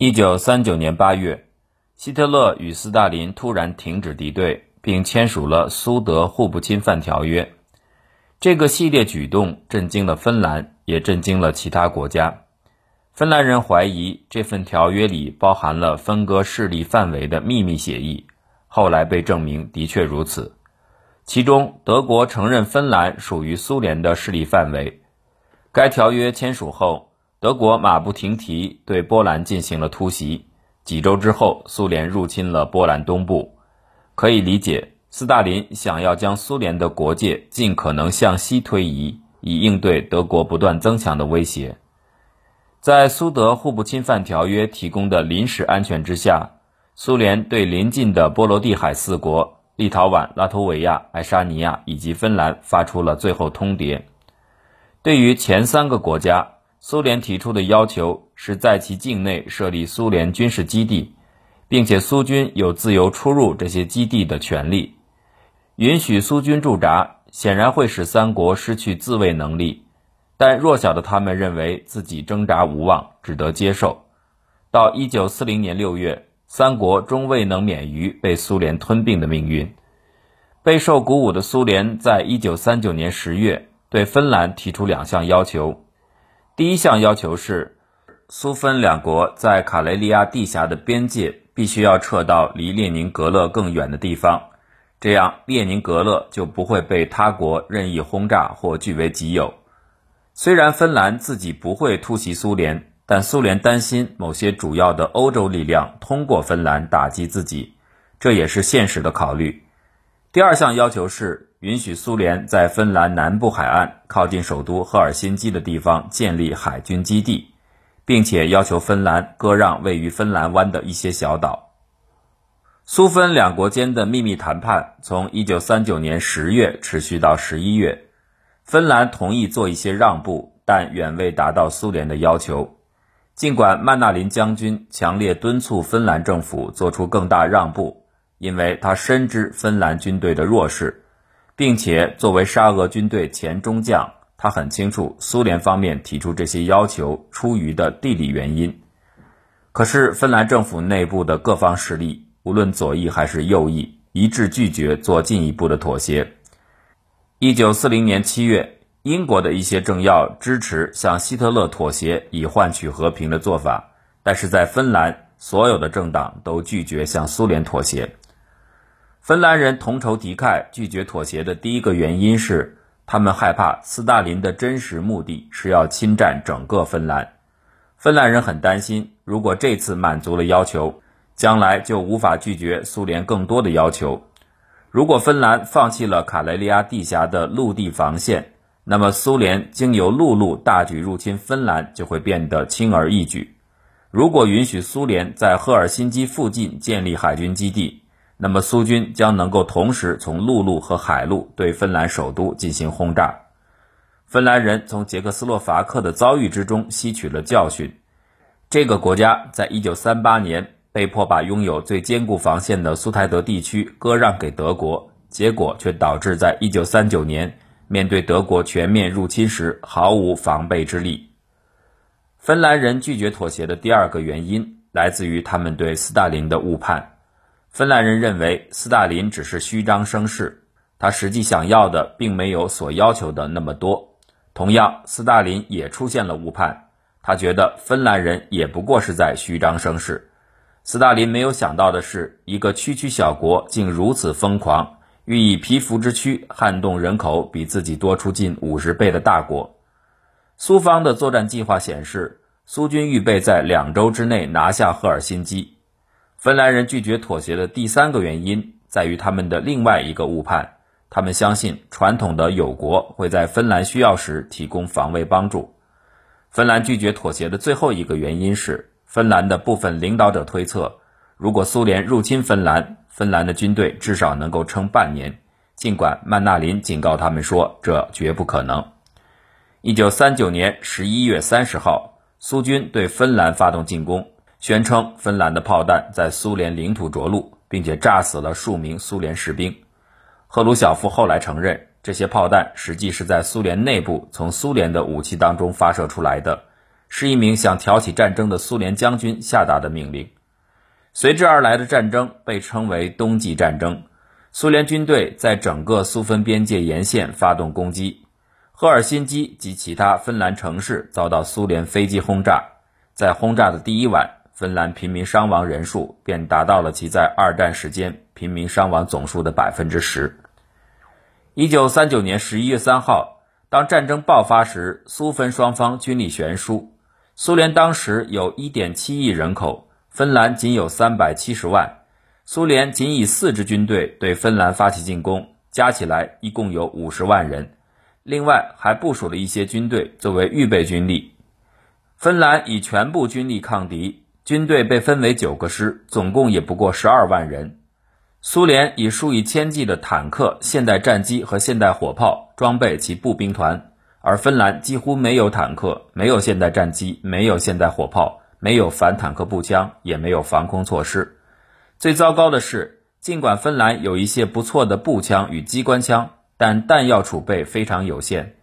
一九三九年八月，希特勒与斯大林突然停止敌对，并签署了苏德互不侵犯条约。这个系列举动震惊了芬兰，也震惊了其他国家。芬兰人怀疑这份条约里包含了分割势力范围的秘密协议，后来被证明的确如此。其中，德国承认芬兰属于苏联的势力范围。该条约签署后，德国马不停蹄对波兰进行了突袭。几周之后，苏联入侵了波兰东部。可以理解。斯大林想要将苏联的国界尽可能向西推移，以应对德国不断增强的威胁。在苏德互不侵犯条约提供的临时安全之下，苏联对邻近的波罗的海四国——立陶宛、拉脱维亚、爱沙尼亚以及芬兰——发出了最后通牒。对于前三个国家，苏联提出的要求是在其境内设立苏联军事基地，并且苏军有自由出入这些基地的权利。允许苏军驻扎，显然会使三国失去自卫能力，但弱小的他们认为自己挣扎无望，只得接受。到一九四零年六月，三国终未能免于被苏联吞并的命运。备受鼓舞的苏联，在一九三九年十月对芬兰提出两项要求。第一项要求是，苏芬两国在卡雷利亚地峡的边界必须要撤到离列宁格勒更远的地方。这样，列宁格勒就不会被他国任意轰炸或据为己有。虽然芬兰自己不会突袭苏联，但苏联担心某些主要的欧洲力量通过芬兰打击自己，这也是现实的考虑。第二项要求是允许苏联在芬兰南部海岸靠近首都赫尔辛基的地方建立海军基地，并且要求芬兰割让位于芬兰湾的一些小岛。苏芬两国间的秘密谈判从1939年10月持续到11月，芬兰同意做一些让步，但远未达到苏联的要求。尽管曼纳林将军强烈敦促芬兰政府做出更大让步，因为他深知芬兰军队的弱势，并且作为沙俄军队前中将，他很清楚苏联方面提出这些要求出于的地理原因。可是，芬兰政府内部的各方势力。无论左翼还是右翼，一致拒绝做进一步的妥协。一九四零年七月，英国的一些政要支持向希特勒妥协以换取和平的做法，但是在芬兰，所有的政党都拒绝向苏联妥协。芬兰人同仇敌忾，拒绝妥协的第一个原因是，他们害怕斯大林的真实目的是要侵占整个芬兰。芬兰人很担心，如果这次满足了要求。将来就无法拒绝苏联更多的要求。如果芬兰放弃了卡雷利亚地峡的陆地防线，那么苏联经由陆路大举入侵芬兰就会变得轻而易举。如果允许苏联在赫尔辛基附近建立海军基地，那么苏军将能够同时从陆路和海路对芬兰首都进行轰炸。芬兰人从捷克斯洛伐克的遭遇之中吸取了教训。这个国家在一九三八年。被迫把拥有最坚固防线的苏台德地区割让给德国，结果却导致在1939年面对德国全面入侵时毫无防备之力。芬兰人拒绝妥协的第二个原因来自于他们对斯大林的误判。芬兰人认为斯大林只是虚张声势，他实际想要的并没有所要求的那么多。同样，斯大林也出现了误判，他觉得芬兰人也不过是在虚张声势。斯大林没有想到的是，一个区区小国竟如此疯狂，欲以蚍蜉之躯撼动人口比自己多出近五十倍的大国。苏方的作战计划显示，苏军预备在两周之内拿下赫尔辛基。芬兰人拒绝妥协的第三个原因在于他们的另外一个误判：他们相信传统的友国会在芬兰需要时提供防卫帮助。芬兰拒绝妥协的最后一个原因是。芬兰的部分领导者推测，如果苏联入侵芬兰，芬兰的军队至少能够撑半年。尽管曼纳林警告他们说，这绝不可能。一九三九年十一月三十号，苏军对芬兰发动进攻，宣称芬兰的炮弹在苏联领土着陆，并且炸死了数名苏联士兵。赫鲁晓夫后来承认，这些炮弹实际是在苏联内部从苏联的武器当中发射出来的。是一名想挑起战争的苏联将军下达的命令。随之而来的战争被称为冬季战争。苏联军队在整个苏芬边界沿线发动攻击，赫尔辛基及其他芬兰城市遭到苏联飞机轰炸。在轰炸的第一晚，芬兰平民伤亡人数便达到了其在二战时间平民伤亡总数的百分之十。一九三九年十一月三号，当战争爆发时，苏芬双方军力悬殊。苏联当时有一点七亿人口，芬兰仅有三百七十万。苏联仅以四支军队对芬兰发起进攻，加起来一共有五十万人，另外还部署了一些军队作为预备军力。芬兰以全部军力抗敌，军队被分为九个师，总共也不过十二万人。苏联以数以千计的坦克、现代战机和现代火炮装备其步兵团，而芬兰几乎没有坦克，没有现代战机，没有现代火炮，没有反坦克步枪，也没有防空措施。最糟糕的是，尽管芬兰有一些不错的步枪与机关枪，但弹药储备非常有限。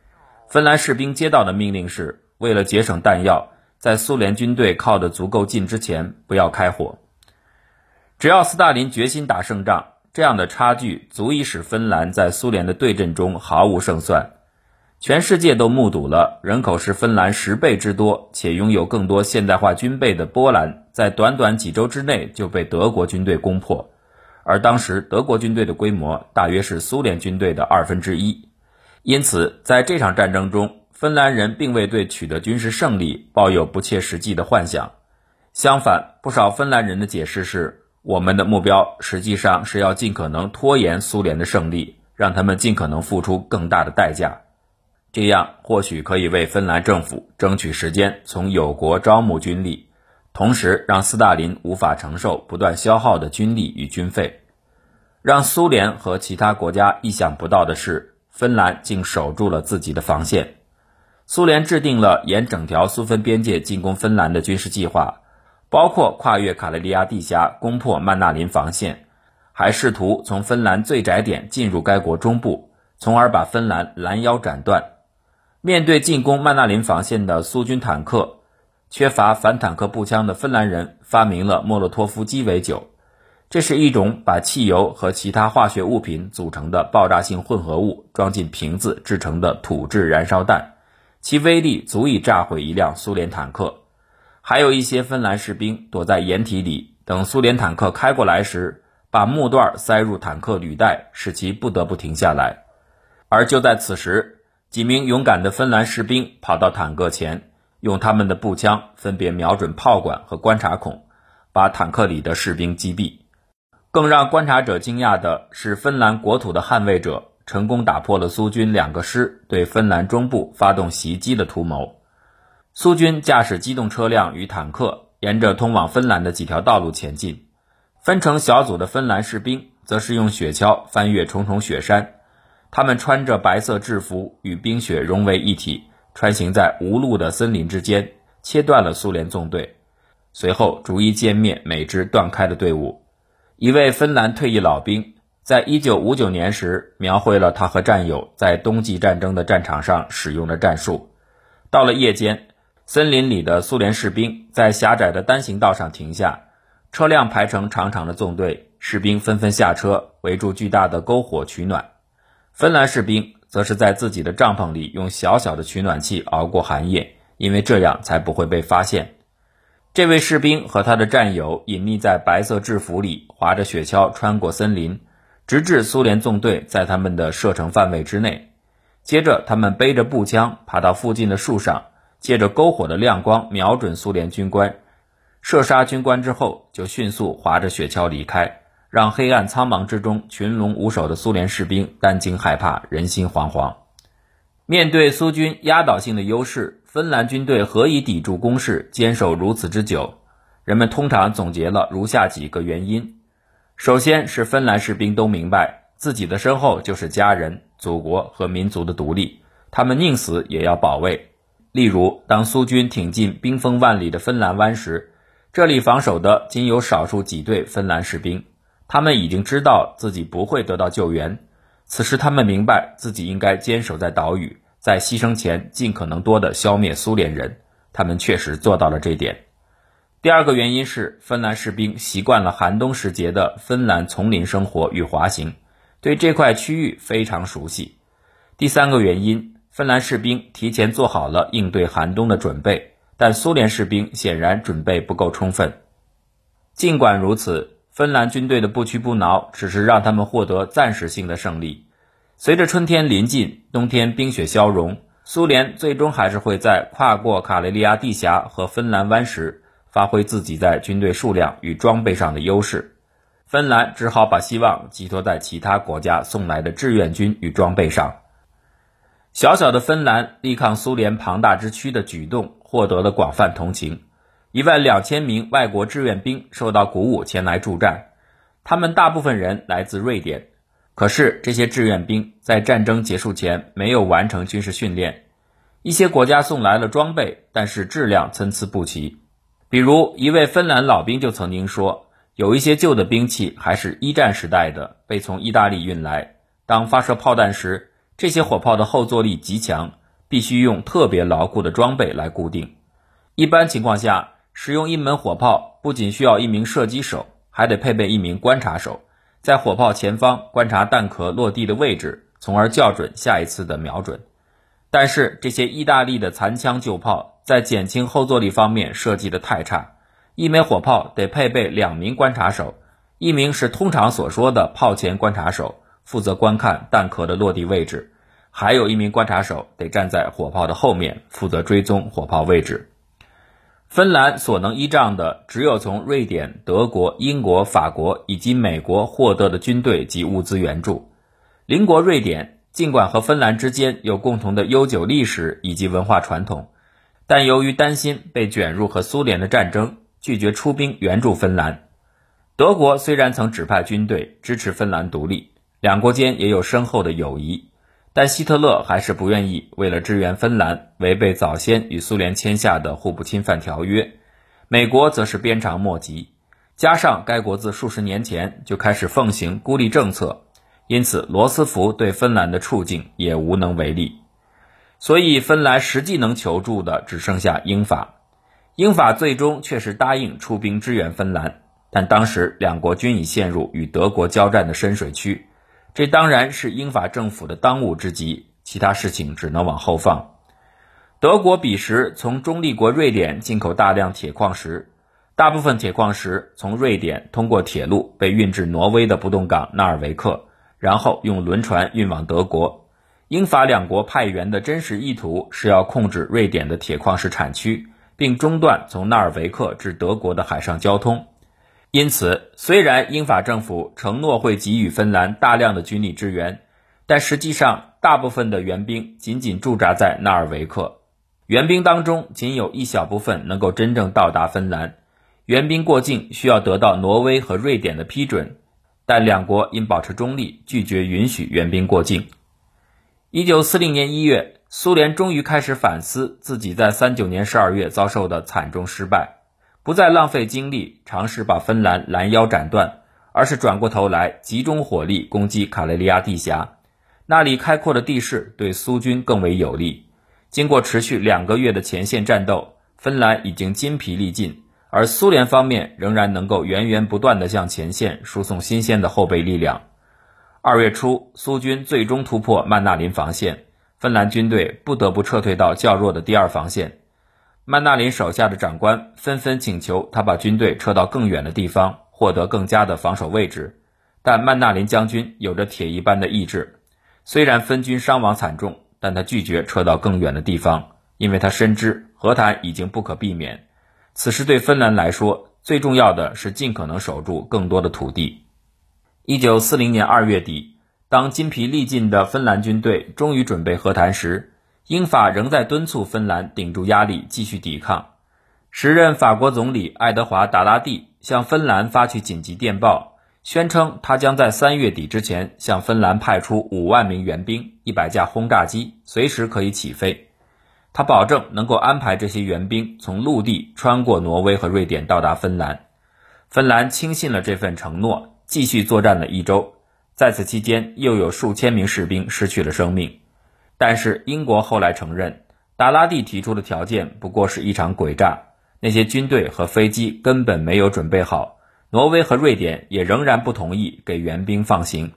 芬兰士兵接到的命令是：为了节省弹药，在苏联军队靠得足够近之前，不要开火。只要斯大林决心打胜仗，这样的差距足以使芬兰在苏联的对阵中毫无胜算。全世界都目睹了人口是芬兰十倍之多且拥有更多现代化军备的波兰，在短短几周之内就被德国军队攻破，而当时德国军队的规模大约是苏联军队的二分之一。因此，在这场战争中，芬兰人并未对取得军事胜利抱有不切实际的幻想。相反，不少芬兰人的解释是：我们的目标实际上是要尽可能拖延苏联的胜利，让他们尽可能付出更大的代价。这样或许可以为芬兰政府争取时间，从友国招募军力，同时让斯大林无法承受不断消耗的军力与军费。让苏联和其他国家意想不到的是，芬兰竟守住了自己的防线。苏联制定了沿整条苏芬边界进攻芬兰的军事计划，包括跨越卡累利亚地峡攻破曼纳林防线，还试图从芬兰最窄点进入该国中部，从而把芬兰拦腰斩断。面对进攻曼纳林防线的苏军坦克，缺乏反坦克步枪的芬兰人发明了莫洛托夫鸡尾酒。这是一种把汽油和其他化学物品组成的爆炸性混合物装进瓶子制成的土制燃烧弹，其威力足以炸毁一辆苏联坦克。还有一些芬兰士兵躲在掩体里，等苏联坦克开过来时，把木段塞入坦克履带，使其不得不停下来。而就在此时，几名勇敢的芬兰士兵跑到坦克前，用他们的步枪分别瞄准炮管和观察孔，把坦克里的士兵击毙。更让观察者惊讶的是，芬兰国土的捍卫者成功打破了苏军两个师对芬兰中部发动袭击的图谋。苏军驾驶机动车辆与坦克，沿着通往芬兰的几条道路前进；分成小组的芬兰士兵则是用雪橇翻越重重雪山。他们穿着白色制服，与冰雪融为一体，穿行在无路的森林之间，切断了苏联纵队。随后，逐一歼灭每支断开的队伍。一位芬兰退役老兵在1959年时描绘了他和战友在冬季战争的战场上使用的战术。到了夜间，森林里的苏联士兵在狭窄的单行道上停下，车辆排成长长的纵队，士兵纷纷下车，围住巨大的篝火取暖。芬兰士兵则是在自己的帐篷里用小小的取暖器熬过寒夜，因为这样才不会被发现。这位士兵和他的战友隐匿在白色制服里，划着雪橇穿过森林，直至苏联纵队在他们的射程范围之内。接着，他们背着步枪爬到附近的树上，借着篝火的亮光瞄准苏联军官，射杀军官之后，就迅速划着雪橇离开。让黑暗苍茫之中群龙无首的苏联士兵担惊害怕、人心惶惶。面对苏军压倒性的优势，芬兰军队何以抵住攻势、坚守如此之久？人们通常总结了如下几个原因：首先是芬兰士兵都明白自己的身后就是家人、祖国和民族的独立，他们宁死也要保卫。例如，当苏军挺进冰封万里的芬兰湾时，这里防守的仅有少数几队芬兰士兵。他们已经知道自己不会得到救援，此时他们明白自己应该坚守在岛屿，在牺牲前尽可能多的消灭苏联人。他们确实做到了这点。第二个原因是，芬兰士兵习惯了寒冬时节的芬兰丛林生活与滑行，对这块区域非常熟悉。第三个原因，芬兰士兵提前做好了应对寒冬的准备，但苏联士兵显然准备不够充分。尽管如此，芬兰军队的不屈不挠只是让他们获得暂时性的胜利。随着春天临近，冬天冰雪消融，苏联最终还是会在跨过卡雷利亚地峡和芬兰湾时。发挥自己在军队数量与装备上的优势，芬兰只好把希望寄托在其他国家送来的志愿军与装备上。小小的芬兰力抗苏联庞大之躯的举动获得了广泛同情，一万两千名外国志愿兵受到鼓舞前来助战，他们大部分人来自瑞典。可是这些志愿兵在战争结束前没有完成军事训练，一些国家送来了装备，但是质量参差不齐。比如一位芬兰老兵就曾经说，有一些旧的兵器还是一战时代的，被从意大利运来。当发射炮弹时，这些火炮的后坐力极强，必须用特别牢固的装备来固定。一般情况下，使用一门火炮不仅需要一名射击手，还得配备一名观察手，在火炮前方观察弹壳落地的位置，从而校准下一次的瞄准。但是这些意大利的残枪旧炮。在减轻后坐力方面设计的太差，一枚火炮得配备两名观察手，一名是通常所说的炮前观察手，负责观看弹壳的落地位置，还有一名观察手得站在火炮的后面，负责追踪火炮位置。芬兰所能依仗的只有从瑞典、德国、英国、法国以及美国获得的军队及物资援助。邻国瑞典尽管和芬兰之间有共同的悠久历史以及文化传统。但由于担心被卷入和苏联的战争，拒绝出兵援助芬兰。德国虽然曾指派军队支持芬兰独立，两国间也有深厚的友谊，但希特勒还是不愿意为了支援芬兰违背早先与苏联签下的互不侵犯条约。美国则是鞭长莫及，加上该国自数十年前就开始奉行孤立政策，因此罗斯福对芬兰的处境也无能为力。所以，芬兰实际能求助的只剩下英法。英法最终确实答应出兵支援芬兰，但当时两国均已陷入与德国交战的深水区，这当然是英法政府的当务之急。其他事情只能往后放。德国彼时从中立国瑞典进口大量铁矿石，大部分铁矿石从瑞典通过铁路被运至挪威的不动港纳尔维克，然后用轮船运往德国。英法两国派员的真实意图是要控制瑞典的铁矿石产区，并中断从纳尔维克至德国的海上交通。因此，虽然英法政府承诺会给予芬兰大量的军力支援，但实际上大部分的援兵仅仅驻扎在纳尔维克。援兵当中仅有一小部分能够真正到达芬兰。援兵过境需要得到挪威和瑞典的批准，但两国因保持中立，拒绝允许援兵过境。一九四零年一月，苏联终于开始反思自己在三九年十二月遭受的惨重失败，不再浪费精力尝试把芬兰拦腰斩断，而是转过头来集中火力攻击卡累利亚地峡。那里开阔的地势对苏军更为有利。经过持续两个月的前线战斗，芬兰已经筋疲力尽，而苏联方面仍然能够源源不断地向前线输送新鲜的后备力量。二月初，苏军最终突破曼纳林防线，芬兰军队不得不撤退到较弱的第二防线。曼纳林手下的长官纷纷请求他把军队撤到更远的地方，获得更加的防守位置。但曼纳林将军有着铁一般的意志，虽然分军伤亡惨重，但他拒绝撤到更远的地方，因为他深知和谈已经不可避免。此时对芬兰来说，最重要的是尽可能守住更多的土地。一九四零年二月底，当筋疲力尽的芬兰军队终于准备和谈时，英法仍在敦促芬兰顶住压力，继续抵抗。时任法国总理爱德华·达拉蒂向芬兰发去紧急电报，宣称他将在三月底之前向芬兰派出五万名援兵、一百架轰炸机，随时可以起飞。他保证能够安排这些援兵从陆地穿过挪威和瑞典到达芬兰。芬兰轻信了这份承诺。继续作战了一周，在此期间又有数千名士兵失去了生命。但是英国后来承认，达拉蒂提出的条件不过是一场诡诈，那些军队和飞机根本没有准备好。挪威和瑞典也仍然不同意给援兵放行。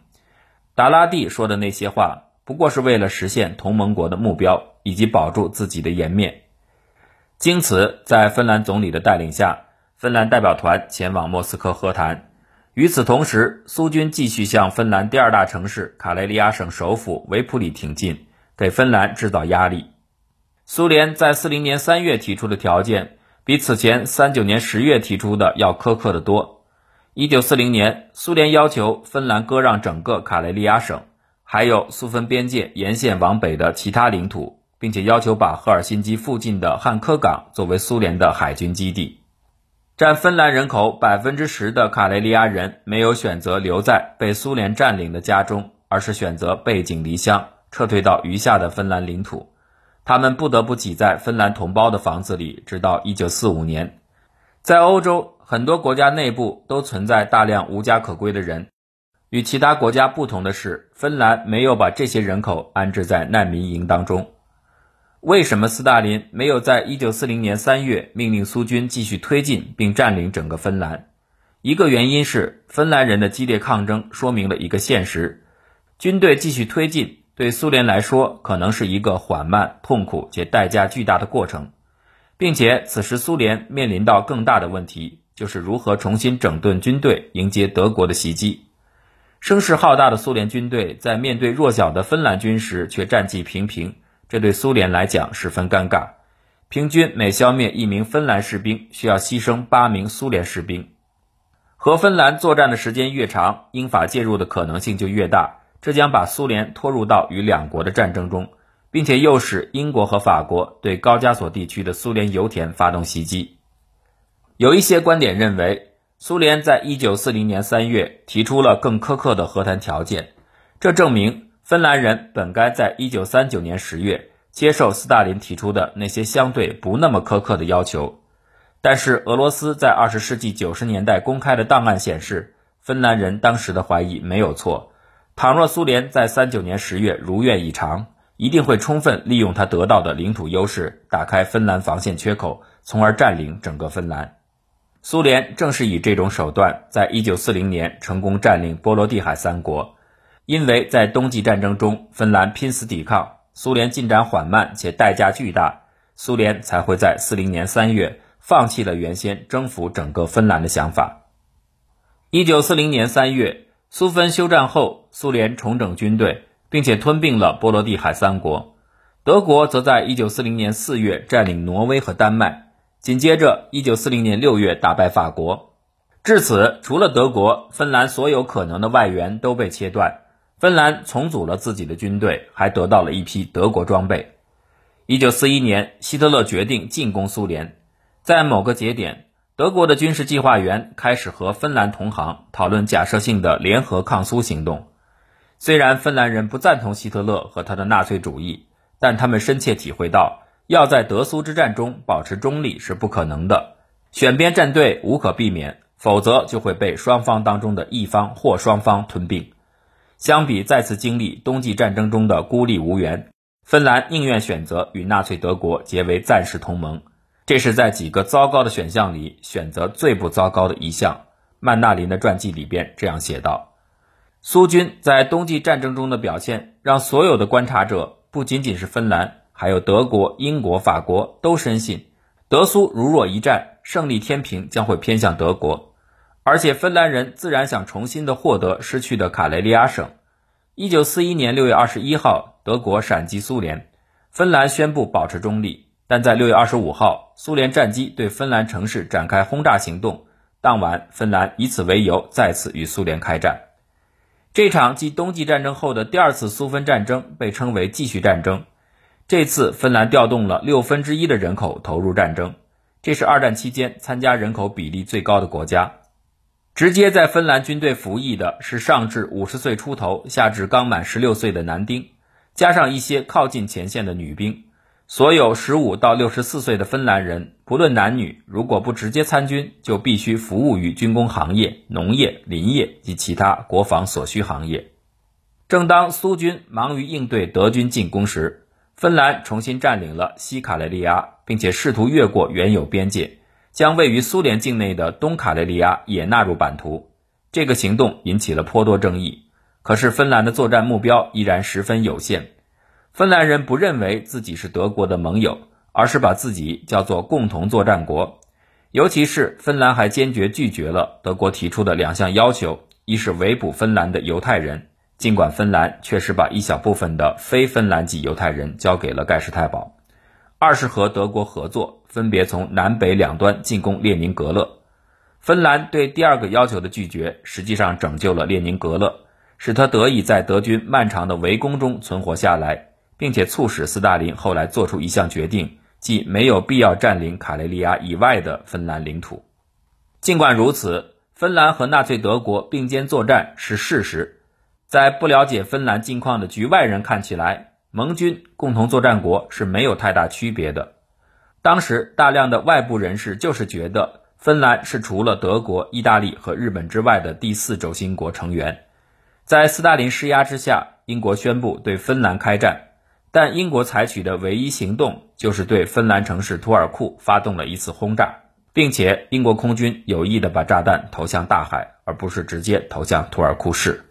达拉蒂说的那些话，不过是为了实现同盟国的目标以及保住自己的颜面。经此，在芬兰总理的带领下，芬兰代表团前往莫斯科和谈。与此同时，苏军继续向芬兰第二大城市卡累利亚省首府维普里挺进，给芬兰制造压力。苏联在四零年三月提出的条件，比此前三九年十月提出的要苛刻得多。一九四零年，苏联要求芬兰割让整个卡累利亚省，还有苏芬边界沿线往北的其他领土，并且要求把赫尔辛基附近的汉科港作为苏联的海军基地。占芬兰人口百分之十的卡累利亚人没有选择留在被苏联占领的家中，而是选择背井离乡，撤退到余下的芬兰领土。他们不得不挤在芬兰同胞的房子里，直到1945年。在欧洲很多国家内部都存在大量无家可归的人。与其他国家不同的是，芬兰没有把这些人口安置在难民营当中。为什么斯大林没有在1940年3月命令苏军继续推进并占领整个芬兰？一个原因是芬兰人的激烈抗争说明了一个现实：军队继续推进。对苏联来说，可能是一个缓慢、痛苦且代价巨大的过程，并且此时苏联面临到更大的问题，就是如何重新整顿军队，迎接德国的袭击。声势浩大的苏联军队在面对弱小的芬兰军时，却战绩平平，这对苏联来讲十分尴尬。平均每消灭一名芬兰士兵，需要牺牲八名苏联士兵。和芬兰作战的时间越长，英法介入的可能性就越大。这将把苏联拖入到与两国的战争中，并且诱使英国和法国对高加索地区的苏联油田发动袭击。有一些观点认为，苏联在一九四零年三月提出了更苛刻的和谈条件，这证明芬兰人本该在一九三九年十月接受斯大林提出的那些相对不那么苛刻的要求。但是，俄罗斯在二十世纪九十年代公开的档案显示，芬兰人当时的怀疑没有错。倘若苏联在三九年十月如愿以偿，一定会充分利用他得到的领土优势，打开芬兰防线缺口，从而占领整个芬兰。苏联正是以这种手段，在一九四零年成功占领波罗的海三国。因为在冬季战争中，芬兰拼死抵抗，苏联进展缓慢且代价巨大，苏联才会在四零年三月放弃了原先征服整个芬兰的想法。一九四零年三月。苏芬休战后，苏联重整军队，并且吞并了波罗的海三国。德国则在1940年4月占领挪威和丹麦，紧接着1940年6月打败法国。至此，除了德国，芬兰所有可能的外援都被切断。芬兰重组了自己的军队，还得到了一批德国装备。1941年，希特勒决定进攻苏联，在某个节点。德国的军事计划员开始和芬兰同行讨论假设性的联合抗苏行动。虽然芬兰人不赞同希特勒和他的纳粹主义，但他们深切体会到，要在德苏之战中保持中立是不可能的，选边站队无可避免，否则就会被双方当中的一方或双方吞并。相比再次经历冬季战争中的孤立无援，芬兰宁愿选择与纳粹德国结为暂时同盟。这是在几个糟糕的选项里选择最不糟糕的一项。曼纳林的传记里边这样写道：“苏军在冬季战争中的表现，让所有的观察者，不仅仅是芬兰，还有德国、英国、法国，都深信德苏如若一战，胜利天平将会偏向德国。而且芬兰人自然想重新的获得失去的卡累利亚省。”一九四一年六月二十一号，德国闪击苏联，芬兰宣布保持中立。但在六月二十五号，苏联战机对芬兰城市展开轰炸行动。当晚，芬兰以此为由再次与苏联开战。这场继冬季战争后的第二次苏芬战争被称为继续战争。这次，芬兰调动了六分之一的人口投入战争，这是二战期间参加人口比例最高的国家。直接在芬兰军队服役的是上至五十岁出头，下至刚满十六岁的男丁，加上一些靠近前线的女兵。所有十五到六十四岁的芬兰人，不论男女，如果不直接参军，就必须服务于军工行业、农业、林业及其他国防所需行业。正当苏军忙于应对德军进攻时，芬兰重新占领了西卡累利亚，并且试图越过原有边界，将位于苏联境内的东卡累利亚也纳入版图。这个行动引起了颇多争议。可是，芬兰的作战目标依然十分有限。芬兰人不认为自己是德国的盟友，而是把自己叫做共同作战国。尤其是芬兰还坚决拒绝了德国提出的两项要求：一是围捕芬兰的犹太人，尽管芬兰确实把一小部分的非芬兰籍犹太人交给了盖世太保；二是和德国合作，分别从南北两端进攻列宁格勒。芬兰对第二个要求的拒绝，实际上拯救了列宁格勒，使他得以在德军漫长的围攻中存活下来，并且促使斯大林后来做出一项决定，即没有必要占领卡累利亚以外的芬兰领土。尽管如此，芬兰和纳粹德国并肩作战是事实，在不了解芬兰境况的局外人看起来，盟军共同作战国是没有太大区别的。当时大量的外部人士就是觉得。芬兰是除了德国、意大利和日本之外的第四轴心国成员，在斯大林施压之下，英国宣布对芬兰开战，但英国采取的唯一行动就是对芬兰城市图尔库发动了一次轰炸，并且英国空军有意的把炸弹投向大海，而不是直接投向图尔库市。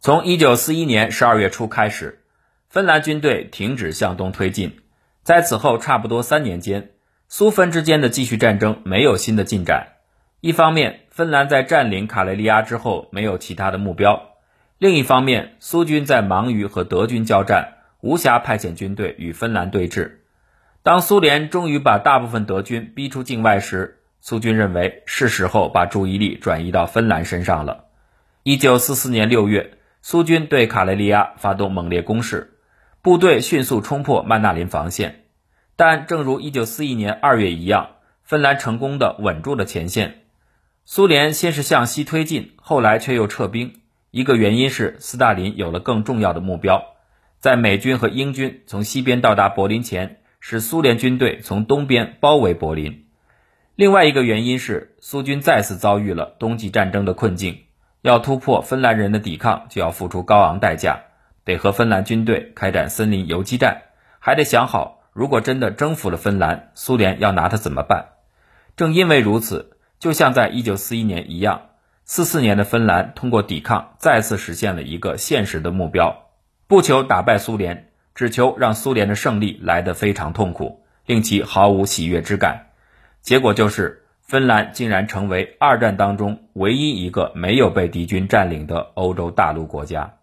从1941年12月初开始，芬兰军队停止向东推进，在此后差不多三年间。苏芬之间的继续战争没有新的进展。一方面，芬兰在占领卡累利亚之后没有其他的目标；另一方面，苏军在忙于和德军交战，无暇派遣军队与芬兰对峙。当苏联终于把大部分德军逼出境外时，苏军认为是时候把注意力转移到芬兰身上了。一九四四年六月，苏军对卡累利亚发动猛烈攻势，部队迅速冲破曼纳林防线。但正如1941年2月一样，芬兰成功的稳住了前线。苏联先是向西推进，后来却又撤兵。一个原因是斯大林有了更重要的目标，在美军和英军从西边到达柏林前，使苏联军队从东边包围柏林。另外一个原因是苏军再次遭遇了冬季战争的困境，要突破芬兰人的抵抗，就要付出高昂代价，得和芬兰军队开展森林游击战，还得想好。如果真的征服了芬兰，苏联要拿它怎么办？正因为如此，就像在一九四一年一样，四四年的芬兰通过抵抗再次实现了一个现实的目标：不求打败苏联，只求让苏联的胜利来得非常痛苦，令其毫无喜悦之感。结果就是，芬兰竟然成为二战当中唯一一个没有被敌军占领的欧洲大陆国家。